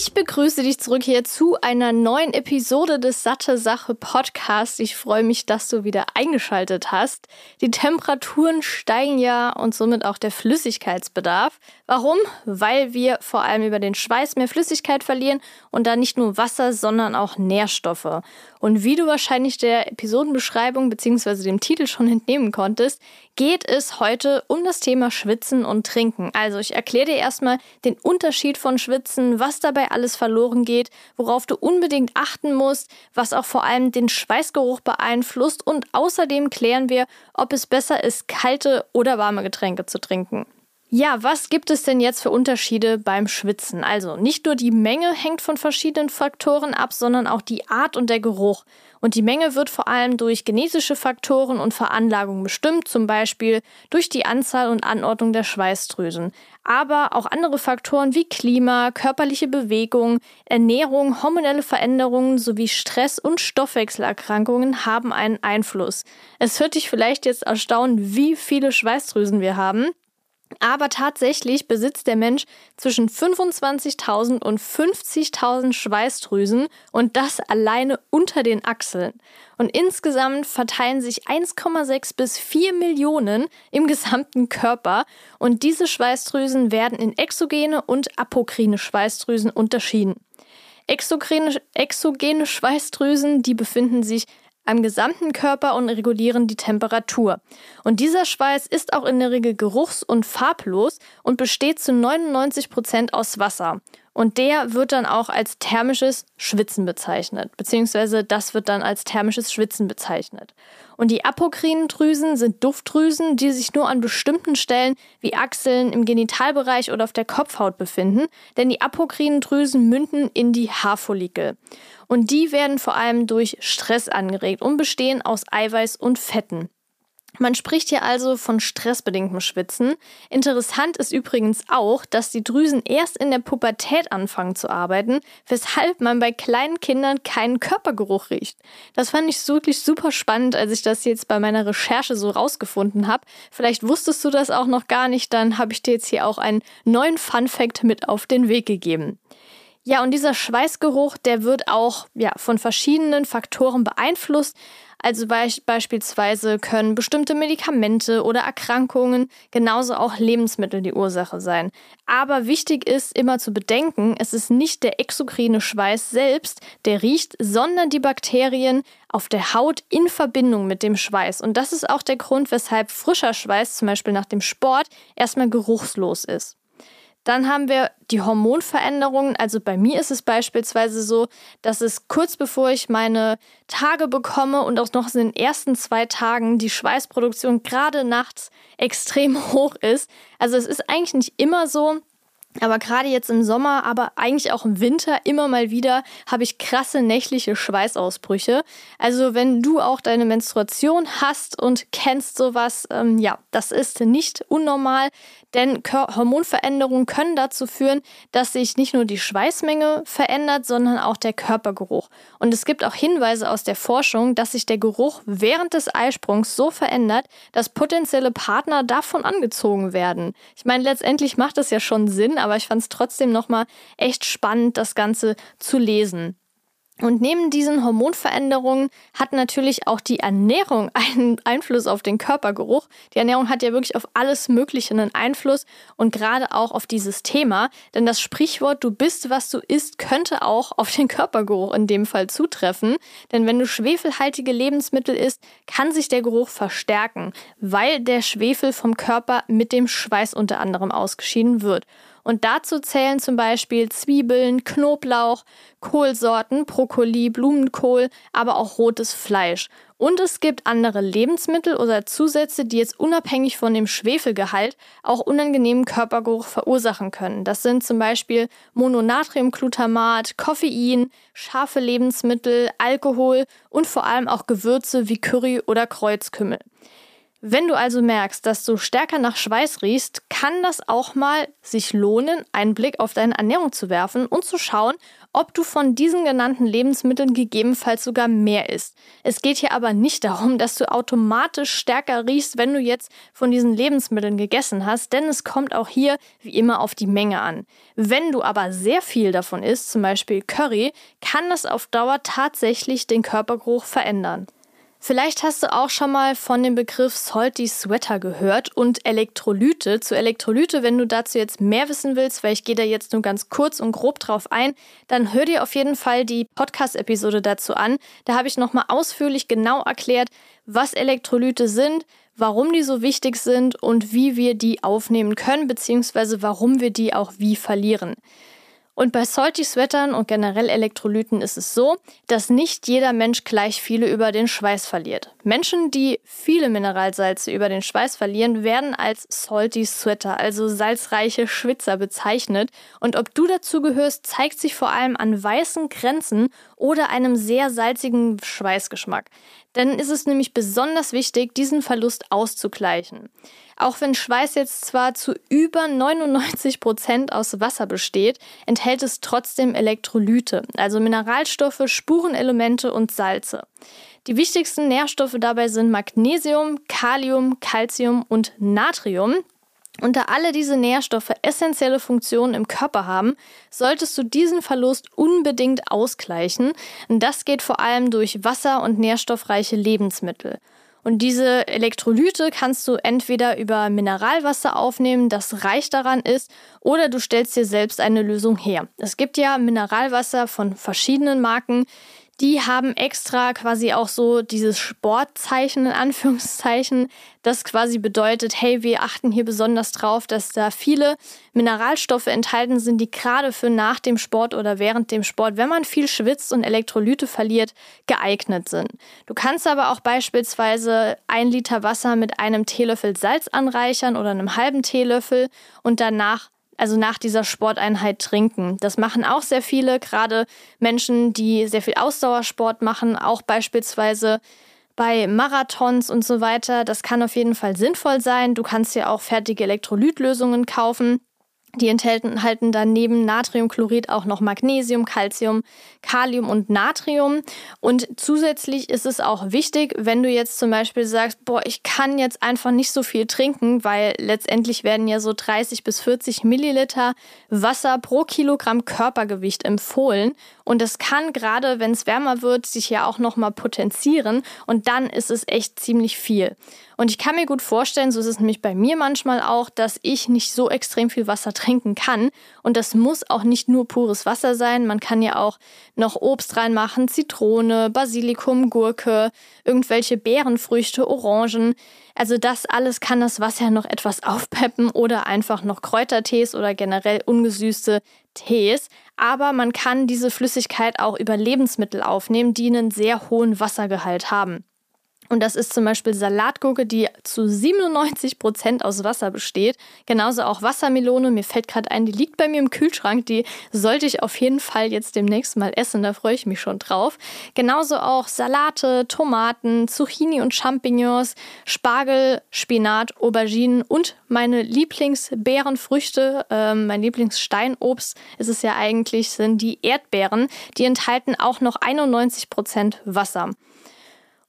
Ich begrüße dich zurück hier zu einer neuen Episode des Satte Sache Podcasts. Ich freue mich, dass du wieder eingeschaltet hast. Die Temperaturen steigen ja und somit auch der Flüssigkeitsbedarf. Warum? Weil wir vor allem über den Schweiß mehr Flüssigkeit verlieren und da nicht nur Wasser, sondern auch Nährstoffe. Und wie du wahrscheinlich der Episodenbeschreibung bzw. dem Titel schon entnehmen konntest, geht es heute um das Thema Schwitzen und Trinken. Also ich erkläre dir erstmal den Unterschied von Schwitzen, was dabei alles verloren geht, worauf du unbedingt achten musst, was auch vor allem den Schweißgeruch beeinflusst und außerdem klären wir, ob es besser ist, kalte oder warme Getränke zu trinken. Ja, was gibt es denn jetzt für Unterschiede beim Schwitzen? Also nicht nur die Menge hängt von verschiedenen Faktoren ab, sondern auch die Art und der Geruch. Und die Menge wird vor allem durch genetische Faktoren und Veranlagung bestimmt, zum Beispiel durch die Anzahl und Anordnung der Schweißdrüsen. Aber auch andere Faktoren wie Klima, körperliche Bewegung, Ernährung, hormonelle Veränderungen sowie Stress und Stoffwechselerkrankungen haben einen Einfluss. Es wird dich vielleicht jetzt erstaunen, wie viele Schweißdrüsen wir haben. Aber tatsächlich besitzt der Mensch zwischen 25.000 und 50.000 Schweißdrüsen und das alleine unter den Achseln. Und insgesamt verteilen sich 1,6 bis 4 Millionen im gesamten Körper und diese Schweißdrüsen werden in exogene und apokrine Schweißdrüsen unterschieden. Exogene, exogene Schweißdrüsen, die befinden sich am gesamten Körper und regulieren die Temperatur. Und dieser Schweiß ist auch in der Regel geruchs- und farblos und besteht zu 99 Prozent aus Wasser. Und der wird dann auch als thermisches Schwitzen bezeichnet, beziehungsweise das wird dann als thermisches Schwitzen bezeichnet. Und die apokrinen Drüsen sind Duftdrüsen, die sich nur an bestimmten Stellen wie Achseln, im Genitalbereich oder auf der Kopfhaut befinden, denn die apokrinen Drüsen münden in die Haarfollikel. Und die werden vor allem durch Stress angeregt und bestehen aus Eiweiß und Fetten. Man spricht hier also von stressbedingtem Schwitzen. Interessant ist übrigens auch, dass die Drüsen erst in der Pubertät anfangen zu arbeiten, weshalb man bei kleinen Kindern keinen Körpergeruch riecht. Das fand ich wirklich super spannend, als ich das jetzt bei meiner Recherche so rausgefunden habe. Vielleicht wusstest du das auch noch gar nicht, dann habe ich dir jetzt hier auch einen neuen Fun Fact mit auf den Weg gegeben. Ja, und dieser Schweißgeruch, der wird auch ja, von verschiedenen Faktoren beeinflusst. Also be beispielsweise können bestimmte Medikamente oder Erkrankungen, genauso auch Lebensmittel die Ursache sein. Aber wichtig ist immer zu bedenken, es ist nicht der exokrine Schweiß selbst, der riecht, sondern die Bakterien auf der Haut in Verbindung mit dem Schweiß. Und das ist auch der Grund, weshalb frischer Schweiß, zum Beispiel nach dem Sport, erstmal geruchslos ist. Dann haben wir die Hormonveränderungen. Also bei mir ist es beispielsweise so, dass es kurz bevor ich meine Tage bekomme und auch noch in den ersten zwei Tagen die Schweißproduktion gerade nachts extrem hoch ist. Also es ist eigentlich nicht immer so, aber gerade jetzt im Sommer, aber eigentlich auch im Winter immer mal wieder habe ich krasse nächtliche Schweißausbrüche. Also wenn du auch deine Menstruation hast und kennst sowas, ähm, ja, das ist nicht unnormal, denn Hormonveränderungen können dazu führen, dass sich nicht nur die Schweißmenge verändert, sondern auch der Körpergeruch. Und es gibt auch Hinweise aus der Forschung, dass sich der Geruch während des Eisprungs so verändert, dass potenzielle Partner davon angezogen werden. Ich meine, letztendlich macht das ja schon Sinn, aber ich fand es trotzdem nochmal echt spannend, das Ganze zu lesen. Und neben diesen Hormonveränderungen hat natürlich auch die Ernährung einen Einfluss auf den Körpergeruch. Die Ernährung hat ja wirklich auf alles Mögliche einen Einfluss und gerade auch auf dieses Thema. Denn das Sprichwort, du bist, was du isst, könnte auch auf den Körpergeruch in dem Fall zutreffen. Denn wenn du schwefelhaltige Lebensmittel isst, kann sich der Geruch verstärken, weil der Schwefel vom Körper mit dem Schweiß unter anderem ausgeschieden wird. Und dazu zählen zum Beispiel Zwiebeln, Knoblauch, Kohlsorten, Brokkoli, Blumenkohl, aber auch rotes Fleisch. Und es gibt andere Lebensmittel oder Zusätze, die jetzt unabhängig von dem Schwefelgehalt auch unangenehmen Körpergeruch verursachen können. Das sind zum Beispiel Mononatriumglutamat, Koffein, scharfe Lebensmittel, Alkohol und vor allem auch Gewürze wie Curry oder Kreuzkümmel. Wenn du also merkst, dass du stärker nach Schweiß riechst, kann das auch mal sich lohnen, einen Blick auf deine Ernährung zu werfen und zu schauen, ob du von diesen genannten Lebensmitteln gegebenenfalls sogar mehr isst. Es geht hier aber nicht darum, dass du automatisch stärker riechst, wenn du jetzt von diesen Lebensmitteln gegessen hast, denn es kommt auch hier wie immer auf die Menge an. Wenn du aber sehr viel davon isst, zum Beispiel Curry, kann das auf Dauer tatsächlich den Körpergeruch verändern. Vielleicht hast du auch schon mal von dem Begriff Salty Sweater gehört und Elektrolyte. Zu Elektrolyte, wenn du dazu jetzt mehr wissen willst, weil ich gehe da jetzt nur ganz kurz und grob drauf ein, dann hör dir auf jeden Fall die Podcast-Episode dazu an. Da habe ich nochmal ausführlich genau erklärt, was Elektrolyte sind, warum die so wichtig sind und wie wir die aufnehmen können, beziehungsweise warum wir die auch wie verlieren. Und bei Salty Sweatern und generell Elektrolyten ist es so, dass nicht jeder Mensch gleich viele über den Schweiß verliert. Menschen, die viele Mineralsalze über den Schweiß verlieren, werden als Salty Sweater, also salzreiche Schwitzer bezeichnet. Und ob du dazu gehörst, zeigt sich vor allem an weißen Grenzen oder einem sehr salzigen Schweißgeschmack. Dann ist es nämlich besonders wichtig, diesen Verlust auszugleichen. Auch wenn Schweiß jetzt zwar zu über 99 Prozent aus Wasser besteht, enthält es trotzdem Elektrolyte, also Mineralstoffe, Spurenelemente und Salze. Die wichtigsten Nährstoffe dabei sind Magnesium, Kalium, Calcium und Natrium. Und da alle diese Nährstoffe essentielle Funktionen im Körper haben, solltest du diesen Verlust unbedingt ausgleichen. Und das geht vor allem durch Wasser und nährstoffreiche Lebensmittel. Und diese Elektrolyte kannst du entweder über Mineralwasser aufnehmen, das reich daran ist, oder du stellst dir selbst eine Lösung her. Es gibt ja Mineralwasser von verschiedenen Marken, die haben extra quasi auch so dieses Sportzeichen in Anführungszeichen, das quasi bedeutet, hey, wir achten hier besonders drauf, dass da viele Mineralstoffe enthalten sind, die gerade für nach dem Sport oder während dem Sport, wenn man viel schwitzt und Elektrolyte verliert, geeignet sind. Du kannst aber auch beispielsweise ein Liter Wasser mit einem Teelöffel Salz anreichern oder einem halben Teelöffel und danach also nach dieser Sporteinheit trinken. Das machen auch sehr viele, gerade Menschen, die sehr viel Ausdauersport machen, auch beispielsweise bei Marathons und so weiter. Das kann auf jeden Fall sinnvoll sein. Du kannst ja auch fertige Elektrolytlösungen kaufen. Die enthalten halten dann neben Natriumchlorid auch noch Magnesium, Calcium, Kalium und Natrium. Und zusätzlich ist es auch wichtig, wenn du jetzt zum Beispiel sagst, boah, ich kann jetzt einfach nicht so viel trinken, weil letztendlich werden ja so 30 bis 40 Milliliter Wasser pro Kilogramm Körpergewicht empfohlen. Und das kann gerade, wenn es wärmer wird, sich ja auch nochmal potenzieren. Und dann ist es echt ziemlich viel. Und ich kann mir gut vorstellen, so ist es nämlich bei mir manchmal auch, dass ich nicht so extrem viel Wasser trinken kann. Und das muss auch nicht nur pures Wasser sein. Man kann ja auch noch Obst reinmachen, Zitrone, Basilikum, Gurke, irgendwelche Beerenfrüchte, Orangen. Also das alles kann das Wasser noch etwas aufpeppen oder einfach noch Kräutertees oder generell ungesüßte Tees. Aber man kann diese Flüssigkeit auch über Lebensmittel aufnehmen, die einen sehr hohen Wassergehalt haben. Und das ist zum Beispiel Salatgurke, die zu 97 Prozent aus Wasser besteht. Genauso auch Wassermelone. Mir fällt gerade ein, die liegt bei mir im Kühlschrank. Die sollte ich auf jeden Fall jetzt demnächst mal essen. Da freue ich mich schon drauf. Genauso auch Salate, Tomaten, Zucchini und Champignons, Spargel, Spinat, Auberginen und meine Lieblingsbeerenfrüchte, äh, mein Lieblingssteinobst ist es ja eigentlich, sind die Erdbeeren. Die enthalten auch noch 91 Prozent Wasser.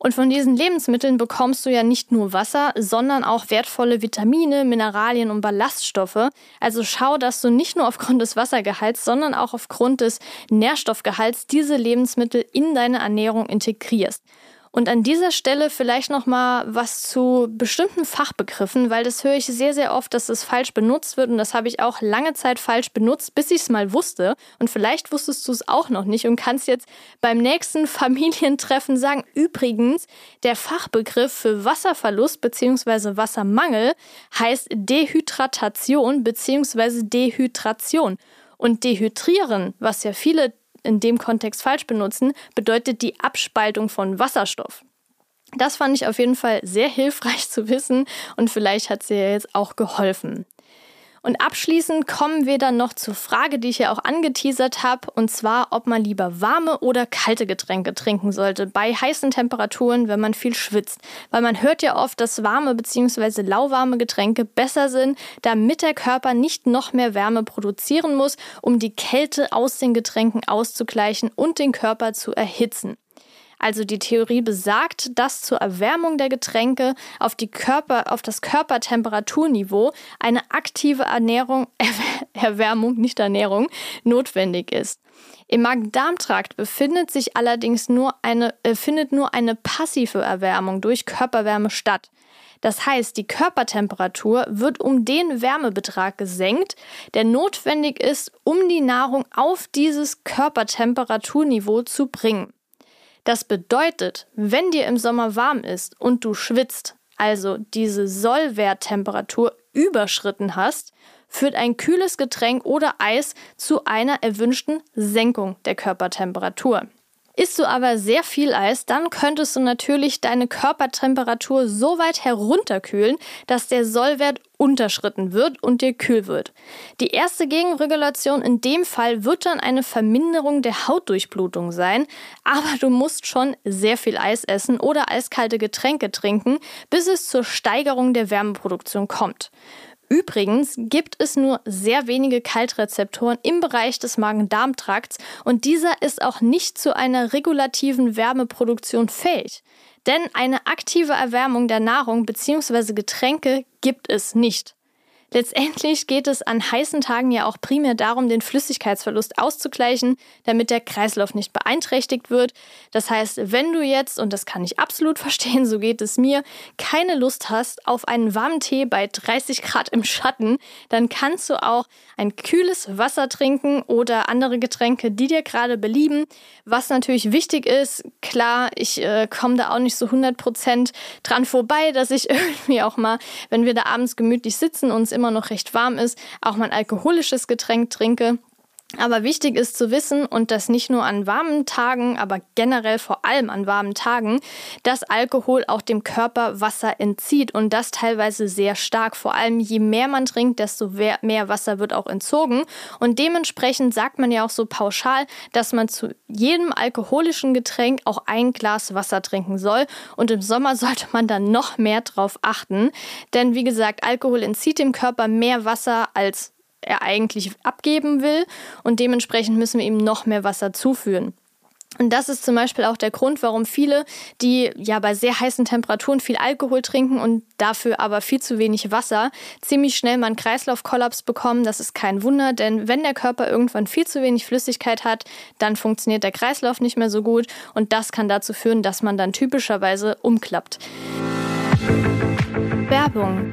Und von diesen Lebensmitteln bekommst du ja nicht nur Wasser, sondern auch wertvolle Vitamine, Mineralien und Ballaststoffe. Also schau, dass du nicht nur aufgrund des Wassergehalts, sondern auch aufgrund des Nährstoffgehalts diese Lebensmittel in deine Ernährung integrierst. Und an dieser Stelle vielleicht noch mal was zu bestimmten Fachbegriffen, weil das höre ich sehr sehr oft, dass es falsch benutzt wird und das habe ich auch lange Zeit falsch benutzt, bis ich es mal wusste und vielleicht wusstest du es auch noch nicht und kannst jetzt beim nächsten Familientreffen sagen, übrigens, der Fachbegriff für Wasserverlust bzw. Wassermangel heißt Dehydratation bzw. Dehydration. Und dehydrieren, was ja viele in dem Kontext falsch benutzen, bedeutet die Abspaltung von Wasserstoff. Das fand ich auf jeden Fall sehr hilfreich zu wissen und vielleicht hat sie ja jetzt auch geholfen. Und abschließend kommen wir dann noch zur Frage, die ich ja auch angeteasert habe, und zwar, ob man lieber warme oder kalte Getränke trinken sollte bei heißen Temperaturen, wenn man viel schwitzt. Weil man hört ja oft, dass warme bzw. lauwarme Getränke besser sind, damit der Körper nicht noch mehr Wärme produzieren muss, um die Kälte aus den Getränken auszugleichen und den Körper zu erhitzen. Also die Theorie besagt, dass zur Erwärmung der Getränke auf, die Körper, auf das Körpertemperaturniveau eine aktive Ernährung, Erwärmung, nicht Ernährung, notwendig ist. Im Magen-Darm-Trakt befindet sich allerdings nur eine, äh, findet nur eine passive Erwärmung durch Körperwärme statt. Das heißt, die Körpertemperatur wird um den Wärmebetrag gesenkt, der notwendig ist, um die Nahrung auf dieses Körpertemperaturniveau zu bringen. Das bedeutet, wenn dir im Sommer warm ist und du schwitzt, also diese Sollwerttemperatur überschritten hast, führt ein kühles Getränk oder Eis zu einer erwünschten Senkung der Körpertemperatur. Isst du aber sehr viel Eis, dann könntest du natürlich deine Körpertemperatur so weit herunterkühlen, dass der Sollwert unterschritten wird und dir kühl wird. Die erste Gegenregulation in dem Fall wird dann eine Verminderung der Hautdurchblutung sein, aber du musst schon sehr viel Eis essen oder eiskalte Getränke trinken, bis es zur Steigerung der Wärmeproduktion kommt. Übrigens gibt es nur sehr wenige Kaltrezeptoren im Bereich des Magen-Darm-Trakts und dieser ist auch nicht zu einer regulativen Wärmeproduktion fähig. Denn eine aktive Erwärmung der Nahrung bzw. Getränke gibt es nicht. Letztendlich geht es an heißen Tagen ja auch primär darum, den Flüssigkeitsverlust auszugleichen, damit der Kreislauf nicht beeinträchtigt wird. Das heißt, wenn du jetzt, und das kann ich absolut verstehen, so geht es mir, keine Lust hast auf einen warmen Tee bei 30 Grad im Schatten, dann kannst du auch ein kühles Wasser trinken oder andere Getränke, die dir gerade belieben. Was natürlich wichtig ist, klar, ich äh, komme da auch nicht so 100% dran vorbei, dass ich irgendwie auch mal, wenn wir da abends gemütlich sitzen, uns immer noch recht warm ist, auch mal ein alkoholisches Getränk trinke. Aber wichtig ist zu wissen, und das nicht nur an warmen Tagen, aber generell vor allem an warmen Tagen, dass Alkohol auch dem Körper Wasser entzieht und das teilweise sehr stark. Vor allem je mehr man trinkt, desto mehr Wasser wird auch entzogen. Und dementsprechend sagt man ja auch so pauschal, dass man zu jedem alkoholischen Getränk auch ein Glas Wasser trinken soll. Und im Sommer sollte man dann noch mehr drauf achten. Denn wie gesagt, Alkohol entzieht dem Körper mehr Wasser als er eigentlich abgeben will und dementsprechend müssen wir ihm noch mehr Wasser zuführen. Und das ist zum Beispiel auch der Grund, warum viele, die ja bei sehr heißen Temperaturen viel Alkohol trinken und dafür aber viel zu wenig Wasser, ziemlich schnell mal einen Kreislaufkollaps bekommen. Das ist kein Wunder, denn wenn der Körper irgendwann viel zu wenig Flüssigkeit hat, dann funktioniert der Kreislauf nicht mehr so gut und das kann dazu führen, dass man dann typischerweise umklappt. Werbung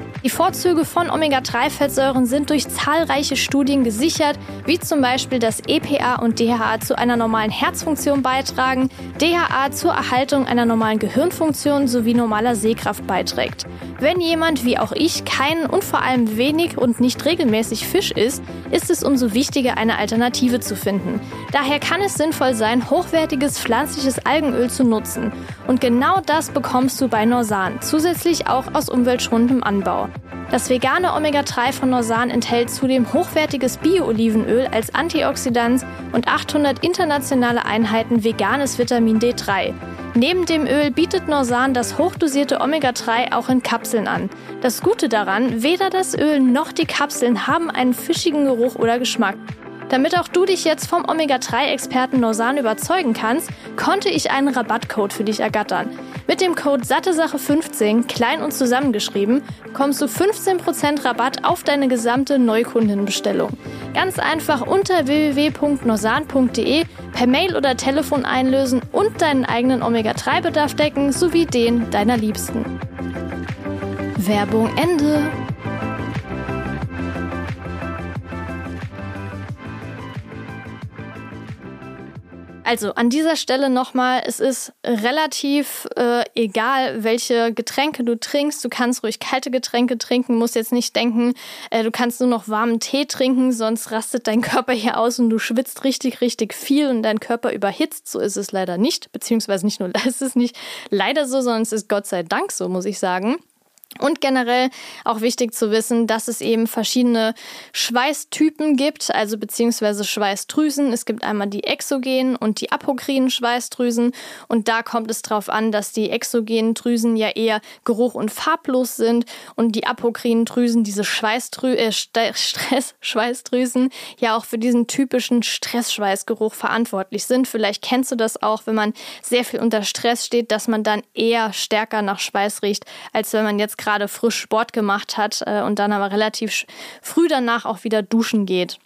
Die Vorzüge von Omega-3-Fettsäuren sind durch zahlreiche Studien gesichert, wie zum Beispiel, dass EPA und DHA zu einer normalen Herzfunktion beitragen, DHA zur Erhaltung einer normalen Gehirnfunktion sowie normaler Sehkraft beiträgt. Wenn jemand wie auch ich keinen und vor allem wenig und nicht regelmäßig Fisch isst, ist es umso wichtiger, eine Alternative zu finden. Daher kann es sinnvoll sein, hochwertiges pflanzliches Algenöl zu nutzen. Und genau das bekommst du bei Norsan, zusätzlich auch aus umweltschonendem Anbau. Das vegane Omega-3 von Norsan enthält zudem hochwertiges Bio-Olivenöl als Antioxidant und 800 internationale Einheiten veganes Vitamin D3. Neben dem Öl bietet Norsan das hochdosierte Omega-3 auch in Kapseln an. Das Gute daran, weder das Öl noch die Kapseln haben einen fischigen Geruch oder Geschmack. Damit auch du dich jetzt vom Omega-3-Experten Norsan überzeugen kannst, konnte ich einen Rabattcode für dich ergattern. Mit dem Code SatteSache15, klein und zusammengeschrieben, kommst du 15% Rabatt auf deine gesamte Neukundenbestellung. Ganz einfach unter www.norsan.de per Mail oder Telefon einlösen und deinen eigenen Omega-3-Bedarf decken sowie den deiner Liebsten. Werbung Ende. Also an dieser Stelle nochmal, es ist relativ äh, egal, welche Getränke du trinkst. Du kannst ruhig kalte Getränke trinken, musst jetzt nicht denken, äh, du kannst nur noch warmen Tee trinken, sonst rastet dein Körper hier aus und du schwitzt richtig, richtig viel und dein Körper überhitzt. So ist es leider nicht, beziehungsweise nicht nur, ist es nicht leider so, sondern es ist Gott sei Dank so, muss ich sagen. Und generell auch wichtig zu wissen, dass es eben verschiedene Schweißtypen gibt, also beziehungsweise Schweißdrüsen. Es gibt einmal die exogenen und die apokrinen Schweißdrüsen. Und da kommt es darauf an, dass die exogenen Drüsen ja eher geruch- und farblos sind und die apokrinen Drüsen, diese Schweißdrü äh, Stress-Schweißdrüsen, ja auch für diesen typischen Stressschweißgeruch verantwortlich sind. Vielleicht kennst du das auch, wenn man sehr viel unter Stress steht, dass man dann eher stärker nach Schweiß riecht, als wenn man jetzt gerade frisch Sport gemacht hat äh, und dann aber relativ früh danach auch wieder duschen geht.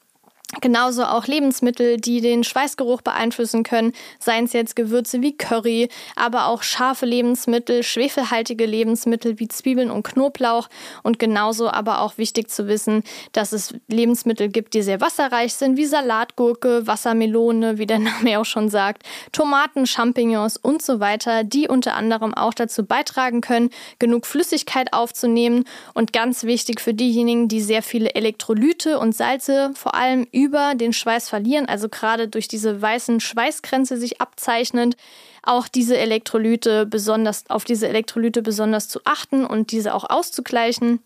Genauso auch Lebensmittel, die den Schweißgeruch beeinflussen können, seien es jetzt Gewürze wie Curry, aber auch scharfe Lebensmittel, schwefelhaltige Lebensmittel wie Zwiebeln und Knoblauch. Und genauso aber auch wichtig zu wissen, dass es Lebensmittel gibt, die sehr wasserreich sind, wie Salatgurke, Wassermelone, wie der Name auch schon sagt, Tomaten, Champignons und so weiter, die unter anderem auch dazu beitragen können, genug Flüssigkeit aufzunehmen. Und ganz wichtig für diejenigen, die sehr viele Elektrolyte und Salze vor allem über den Schweiß verlieren, also gerade durch diese weißen Schweißgrenze sich abzeichnend, auch diese Elektrolyte besonders, auf diese Elektrolyte besonders zu achten und diese auch auszugleichen.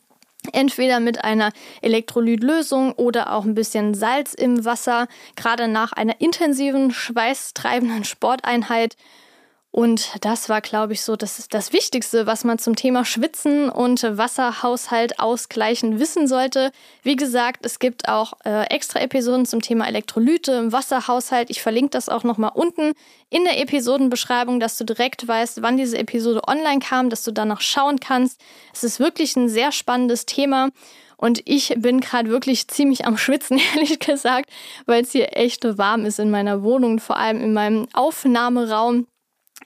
Entweder mit einer Elektrolytlösung oder auch ein bisschen Salz im Wasser, gerade nach einer intensiven, schweißtreibenden Sporteinheit und das war, glaube ich, so das, das Wichtigste, was man zum Thema Schwitzen und Wasserhaushalt ausgleichen wissen sollte. Wie gesagt, es gibt auch äh, extra Episoden zum Thema Elektrolyte im Wasserhaushalt. Ich verlinke das auch nochmal unten in der Episodenbeschreibung, dass du direkt weißt, wann diese Episode online kam, dass du danach schauen kannst. Es ist wirklich ein sehr spannendes Thema. Und ich bin gerade wirklich ziemlich am Schwitzen, ehrlich gesagt, weil es hier echt warm ist in meiner Wohnung, vor allem in meinem Aufnahmeraum.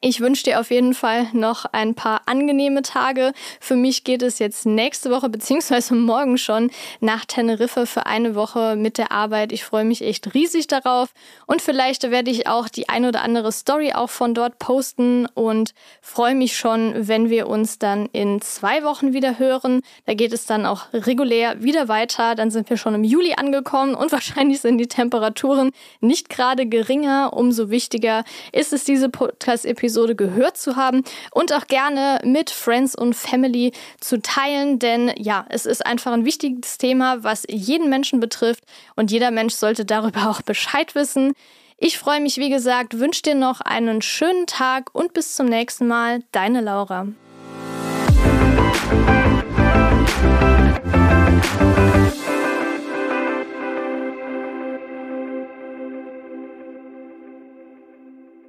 Ich wünsche dir auf jeden Fall noch ein paar angenehme Tage. Für mich geht es jetzt nächste Woche beziehungsweise morgen schon nach Teneriffa für eine Woche mit der Arbeit. Ich freue mich echt riesig darauf und vielleicht werde ich auch die ein oder andere Story auch von dort posten und freue mich schon, wenn wir uns dann in zwei Wochen wieder hören. Da geht es dann auch regulär wieder weiter. Dann sind wir schon im Juli angekommen und wahrscheinlich sind die Temperaturen nicht gerade geringer. Umso wichtiger ist es, diese Podcast-Episode Episode gehört zu haben und auch gerne mit Friends und Family zu teilen, denn ja, es ist einfach ein wichtiges Thema, was jeden Menschen betrifft und jeder Mensch sollte darüber auch Bescheid wissen. Ich freue mich, wie gesagt, wünsche dir noch einen schönen Tag und bis zum nächsten Mal. Deine Laura.